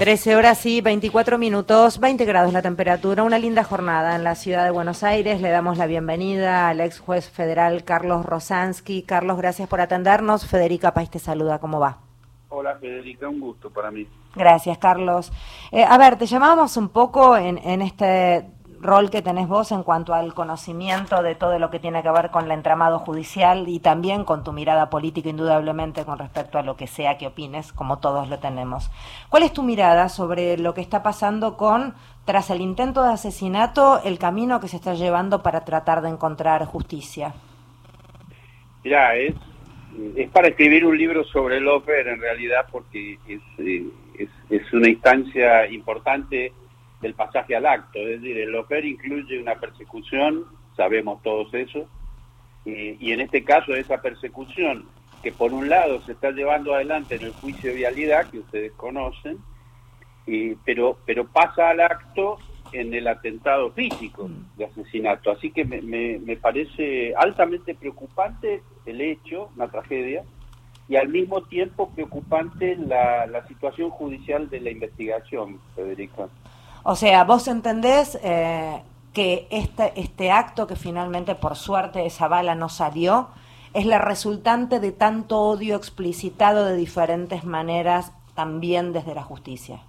13 horas y 24 minutos, 20 grados la temperatura, una linda jornada en la ciudad de Buenos Aires. Le damos la bienvenida al ex juez federal Carlos Rosansky. Carlos, gracias por atendernos. Federica País te saluda, ¿cómo va? Hola Federica, un gusto para mí. Gracias, Carlos. Eh, a ver, te llamábamos un poco en, en este rol que tenés vos en cuanto al conocimiento de todo lo que tiene que ver con el entramado judicial y también con tu mirada política, indudablemente, con respecto a lo que sea que opines, como todos lo tenemos. ¿Cuál es tu mirada sobre lo que está pasando con, tras el intento de asesinato, el camino que se está llevando para tratar de encontrar justicia? Mira, es, es para escribir un libro sobre López en realidad porque es, eh, es, es una instancia importante del pasaje al acto. Es decir, el lofer incluye una persecución, sabemos todos eso, y, en este caso esa persecución que por un lado se está llevando adelante en el juicio de vialidad, que ustedes conocen, pero, pero pasa al acto en el atentado físico de asesinato. Así que me, me, parece altamente preocupante el hecho, una tragedia, y al mismo tiempo preocupante la, la situación judicial de la investigación, Federica. O sea, vos entendés eh, que este, este acto que finalmente por suerte esa bala no salió, es la resultante de tanto odio explicitado de diferentes maneras también desde la justicia.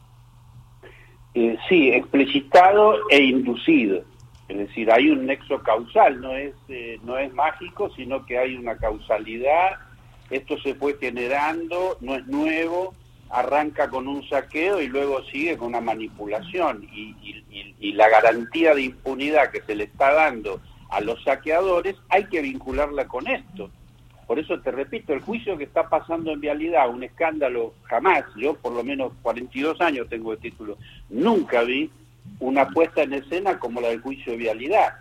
Eh, sí, explicitado e inducido. Es decir, hay un nexo causal, no es, eh, no es mágico, sino que hay una causalidad. Esto se fue generando, no es nuevo, arranca con un saqueo y luego sigue con una manipulación y, la garantía de impunidad que se le está dando a los saqueadores hay que vincularla con esto. Por eso te repito, el juicio que está pasando en vialidad, un escándalo jamás, yo por lo menos 42 años tengo de título, nunca vi una puesta en escena como la del juicio de vialidad.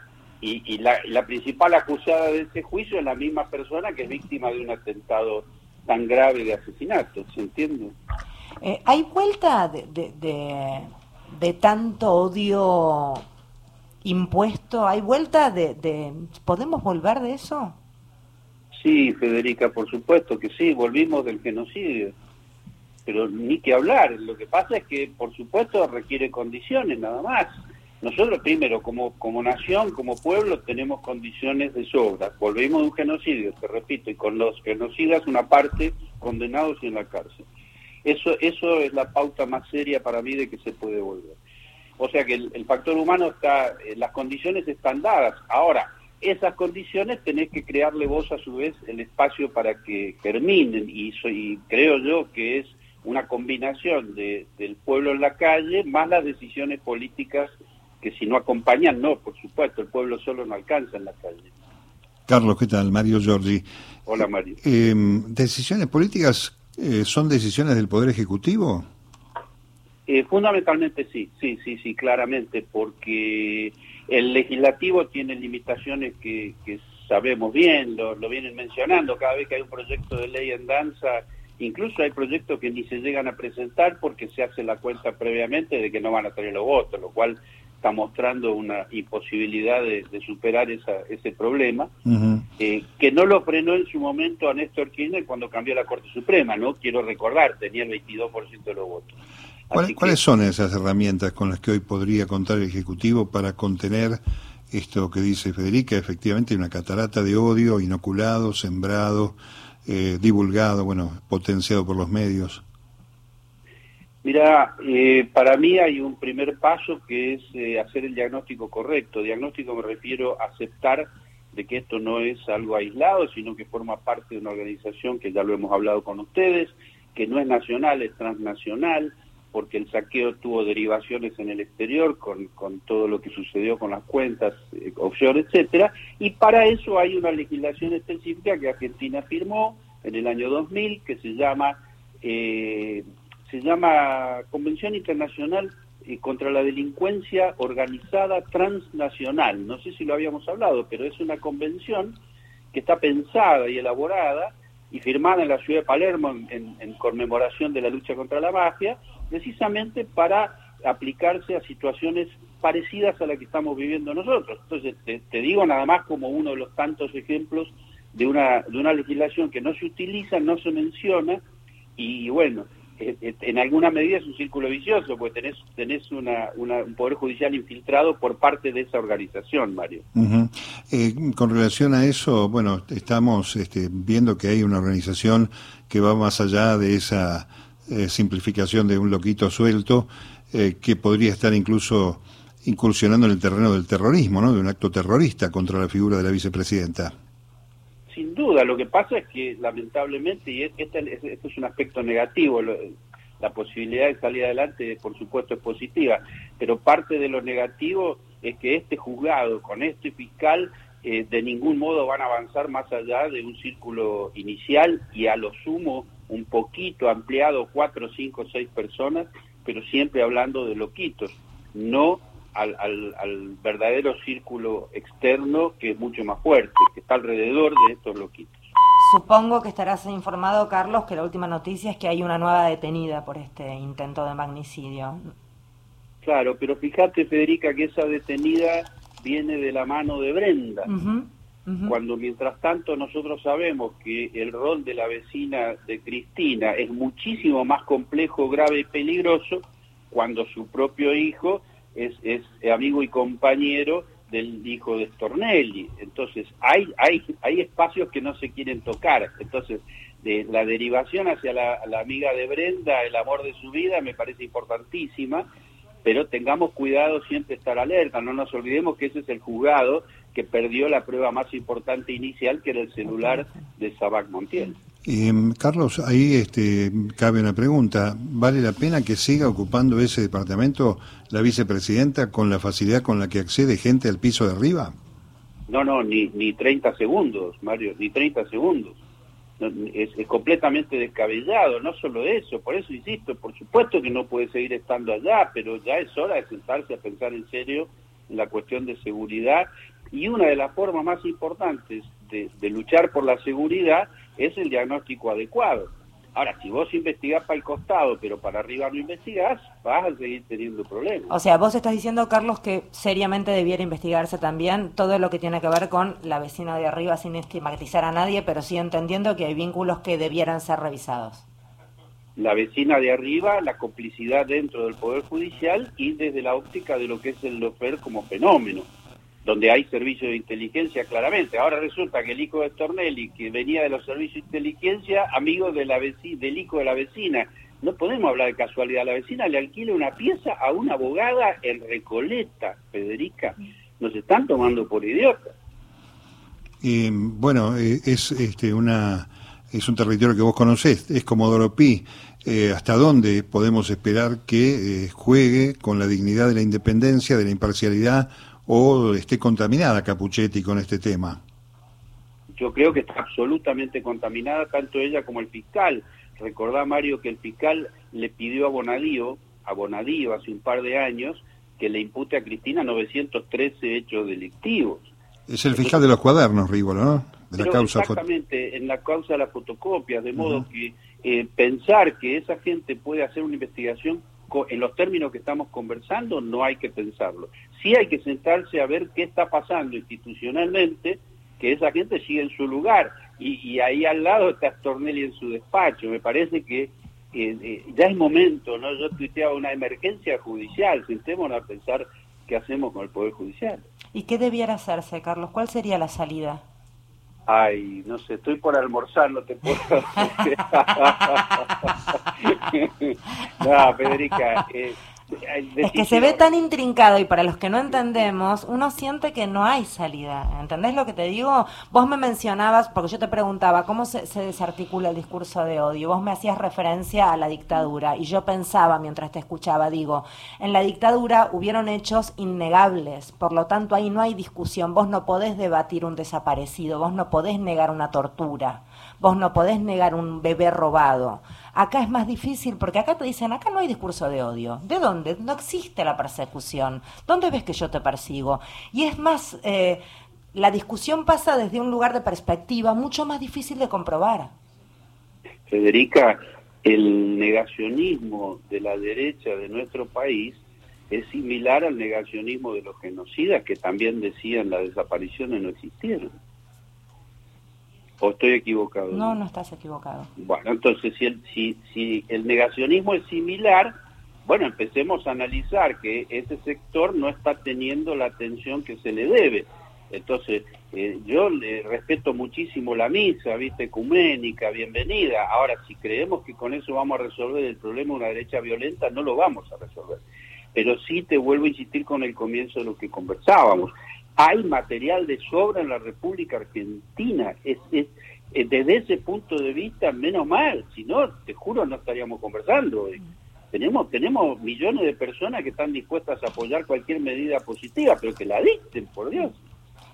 Y, la, la principal acusada de ese juicio es la misma persona que es víctima de un atentado tan grave de asesinato, ¿se entiende? Eh, ¿Hay vuelta de, de, tanto odio impuesto? ¿Hay vuelta de, ¿Podemos volver de eso? Sí, Federica, por supuesto que sí, volvimos del genocidio. Pero ni que hablar, lo que pasa es que, por supuesto, requiere condiciones, nada más. Nosotros primero, como, como nación, como pueblo, tenemos condiciones de sobra. Volvimos de un genocidio, te repito, y con los genocidas una parte condenados y en la cárcel. Eso, eso es la pauta más seria para mí de que se puede volver. O sea que el, factor humano está, eh, las condiciones están dadas. Ahora, esas condiciones tenés que crearle vos a su vez el espacio para que terminen y, y creo yo que es una combinación de, del pueblo en la calle más las decisiones políticas que si no acompañan, no, por supuesto, el pueblo solo no alcanza en la calle. Carlos, ¿qué tal? Mario Giorgi. Hola, Mario. Eh, ¿Decisiones políticas eh, son decisiones del Poder Ejecutivo? Eh, fundamentalmente sí, sí, sí, sí, claramente, porque el legislativo tiene limitaciones que, sabemos bien, lo, lo, vienen mencionando, cada vez que hay un proyecto de ley en danza, incluso hay proyectos que ni se llegan a presentar porque se hace la cuenta previamente de que no van a tener los votos, lo cual está mostrando una imposibilidad de, superar ese problema, eh, que no lo frenó en su momento a Néstor Kirchner cuando cambió la Corte Suprema, ¿no? Quiero recordar, tenía el 22% de los votos. ¿Cuáles son esas herramientas con las que hoy podría contar el Ejecutivo para contener esto que dice Federica? Efectivamente, una catarata de odio inoculado, sembrado, eh, divulgado, bueno, potenciado por los medios. Mira, eh, para mí hay un primer paso que es eh, hacer el diagnóstico correcto. Diagnóstico me refiero a aceptar de que esto no es algo aislado, sino que forma parte de una organización que ya lo hemos hablado con ustedes, que no es nacional, es transnacional, porque el saqueo tuvo derivaciones en el exterior con, con todo lo que sucedió con las cuentas eh, offshore, etcétera, y para eso hay una legislación específica que Argentina firmó en el año 2000 que se llama eh, se llama Convención Internacional eh, contra la Delincuencia Organizada Transnacional. No sé si lo habíamos hablado, pero es una convención que está pensada y elaborada y firmada en la ciudad de Palermo en, conmemoración de la lucha contra la mafia, precisamente para aplicarse a situaciones parecidas a la que estamos viviendo nosotros. Entonces, te, te, digo nada más como uno de los tantos ejemplos de una, de una legislación que no se utiliza, no se menciona, y bueno, en alguna medida es un círculo vicioso, porque tenés, tenés una, un poder judicial infiltrado por parte de esa organización, Mario. Eh, con relación a eso, bueno, estamos este, viendo que hay una organización que va más allá de esa eh, simplificación de un loquito suelto, eh, que podría estar incluso incursionando en el terreno del terrorismo, ¿no? De un acto terrorista contra la figura de la vicepresidenta. Sin duda, lo que pasa es que lamentablemente, y este, es un aspecto negativo, la posibilidad de salir adelante por supuesto es positiva, pero parte de lo negativo es que este juzgado con este fiscal eh, de ningún modo van a avanzar más allá de un círculo inicial y a lo sumo un poquito ampliado, cuatro, cinco, seis personas, pero siempre hablando de loquitos, no al, al, verdadero círculo externo que es mucho más fuerte, que está alrededor de estos loquitos. Supongo que estarás informado, Carlos, que la última noticia es que hay una nueva detenida por este intento de magnicidio. Claro, pero fíjate, Federica, que esa detenida viene de la mano de Brenda. Cuando mientras tanto nosotros sabemos que el rol de la vecina de Cristina es muchísimo más complejo, grave y peligroso, cuando su propio hijo es, es amigo y compañero del hijo de Stornelli. Entonces, hay, hay, hay espacios que no se quieren tocar. Entonces, de la derivación hacia la, la, amiga de Brenda, el amor de su vida, me parece importantísima, pero tengamos cuidado siempre estar alerta, no nos olvidemos que ese es el juzgado que perdió la prueba más importante inicial, que era el celular de Sabac Montiel. Eh, Carlos, ahí este, cabe una pregunta. ¿Vale la pena que siga ocupando ese departamento la vicepresidenta con la facilidad con la que accede gente al piso de arriba? No, no, ni, ni 30 segundos, Mario, ni 30 segundos. es, completamente descabellado, no solo eso, por eso insisto, por supuesto que no puede seguir estando allá, pero ya es hora de sentarse a pensar en serio en la cuestión de seguridad y una de las formas más importantes de, luchar por la seguridad es el diagnóstico adecuado. Ahora, si vos investigás para el costado, pero para arriba no investigás, vas a seguir teniendo problemas. O sea, vos estás diciendo, Carlos, que seriamente debiera investigarse también todo lo que tiene que ver con la vecina de arriba, sin estigmatizar a nadie, pero sí entendiendo que hay vínculos que debieran ser revisados. La vecina de arriba, la complicidad dentro del Poder Judicial y desde la óptica de lo que es el LOFER como fenómeno donde hay servicios de inteligencia claramente. Ahora resulta que el hijo de Stornelli, que venía de los servicios de inteligencia, amigo de la del hijo de la vecina. No podemos hablar de casualidad. La vecina le alquila una pieza a una abogada en Recoleta, Federica. Nos están tomando por idiotas. bueno, eh, es este una es un territorio que vos conocés, es como Doropí. Eh, ¿Hasta dónde podemos esperar que eh, juegue con la dignidad de la independencia, de la imparcialidad o esté contaminada Capuchetti con este tema. Yo creo que está absolutamente contaminada tanto ella como el fiscal. Recordá, Mario, que el fiscal le pidió a Bonadío, a Bonadío hace un par de años, que le impute a Cristina 913 hechos delictivos. Es el fiscal de los cuadernos, Rívolo, ¿no? De la causa exactamente, en la causa de las fotocopias, de modo que eh, pensar que esa gente puede hacer una investigación en los términos que estamos conversando, no hay que pensarlo. Sí hay que sentarse a ver qué está pasando institucionalmente, que esa gente sigue en su lugar. Y, ahí al lado está Stornelli en su despacho. Me parece que eh, eh, ya es momento, ¿no? Yo tuiteaba una emergencia judicial. Sentémonos a pensar qué hacemos con el Poder Judicial. ¿Y qué debiera hacerse, Carlos? ¿Cuál sería la salida? Ay, no sé, estoy por almorzar, no te puedo no, Federica, eh, es que se ve tan intrincado y para los que no entendemos, uno siente que no hay salida. ¿Entendés lo que te digo? Vos me mencionabas, porque yo te preguntaba, ¿cómo se, se, desarticula el discurso de odio? Vos me hacías referencia a la dictadura y yo pensaba mientras te escuchaba, digo, en la dictadura hubieron hechos innegables, por lo tanto ahí no hay discusión, vos no podés debatir un desaparecido, vos no podés negar una tortura, vos no podés negar un bebé robado. Acá es más difícil porque acá te dicen, acá no hay discurso de odio. ¿De dónde? No existe la persecución. ¿Dónde ves que yo te persigo? Y es más, eh, la discusión pasa desde un lugar de perspectiva mucho más difícil de comprobar. Federica, el negacionismo de la derecha de nuestro país es similar al negacionismo de los genocidas que también decían las desapariciones no existieron. ¿O estoy equivocado? No, no estás equivocado. Bueno, entonces si el, si, si el negacionismo es similar, bueno, empecemos a analizar que ese sector no está teniendo la atención que se le debe. Entonces, eh, yo le respeto muchísimo la misa, viste, ecuménica, bienvenida. Ahora, si creemos que con eso vamos a resolver el problema de una derecha violenta, no lo vamos a resolver. Pero sí te vuelvo a insistir con el comienzo de lo que conversábamos. Hay material de sobra en la República Argentina. Es, es, eh, desde ese punto de vista, menos mal. Si no, te juro, no estaríamos conversando hoy. Tenemos, tenemos millones de personas que están dispuestas a apoyar cualquier medida positiva, pero que la dicten, por Dios.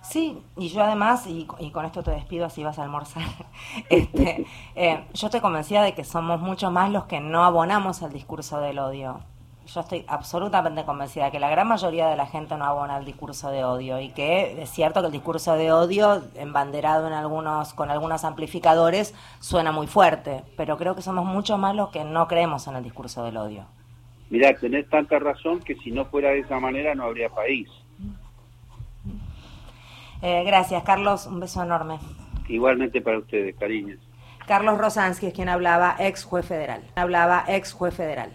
Sí, y yo además, y, con esto te despido así vas a almorzar, este, eh, yo estoy convencida de que somos mucho más los que no abonamos al discurso del odio. Yo estoy absolutamente convencida que la gran mayoría de la gente no abona al discurso de odio y que es cierto que el discurso de odio, embanderado en algunos, con algunos amplificadores, suena muy fuerte, pero creo que somos mucho más los que no creemos en el discurso del odio. Mira, tenés tanta razón que si no fuera de esa manera no habría país. Eh, gracias, Carlos. Un beso enorme. Igualmente para ustedes, cariños. Carlos Rosansky es quien hablaba, ex juez federal. Hablaba ex juez federal.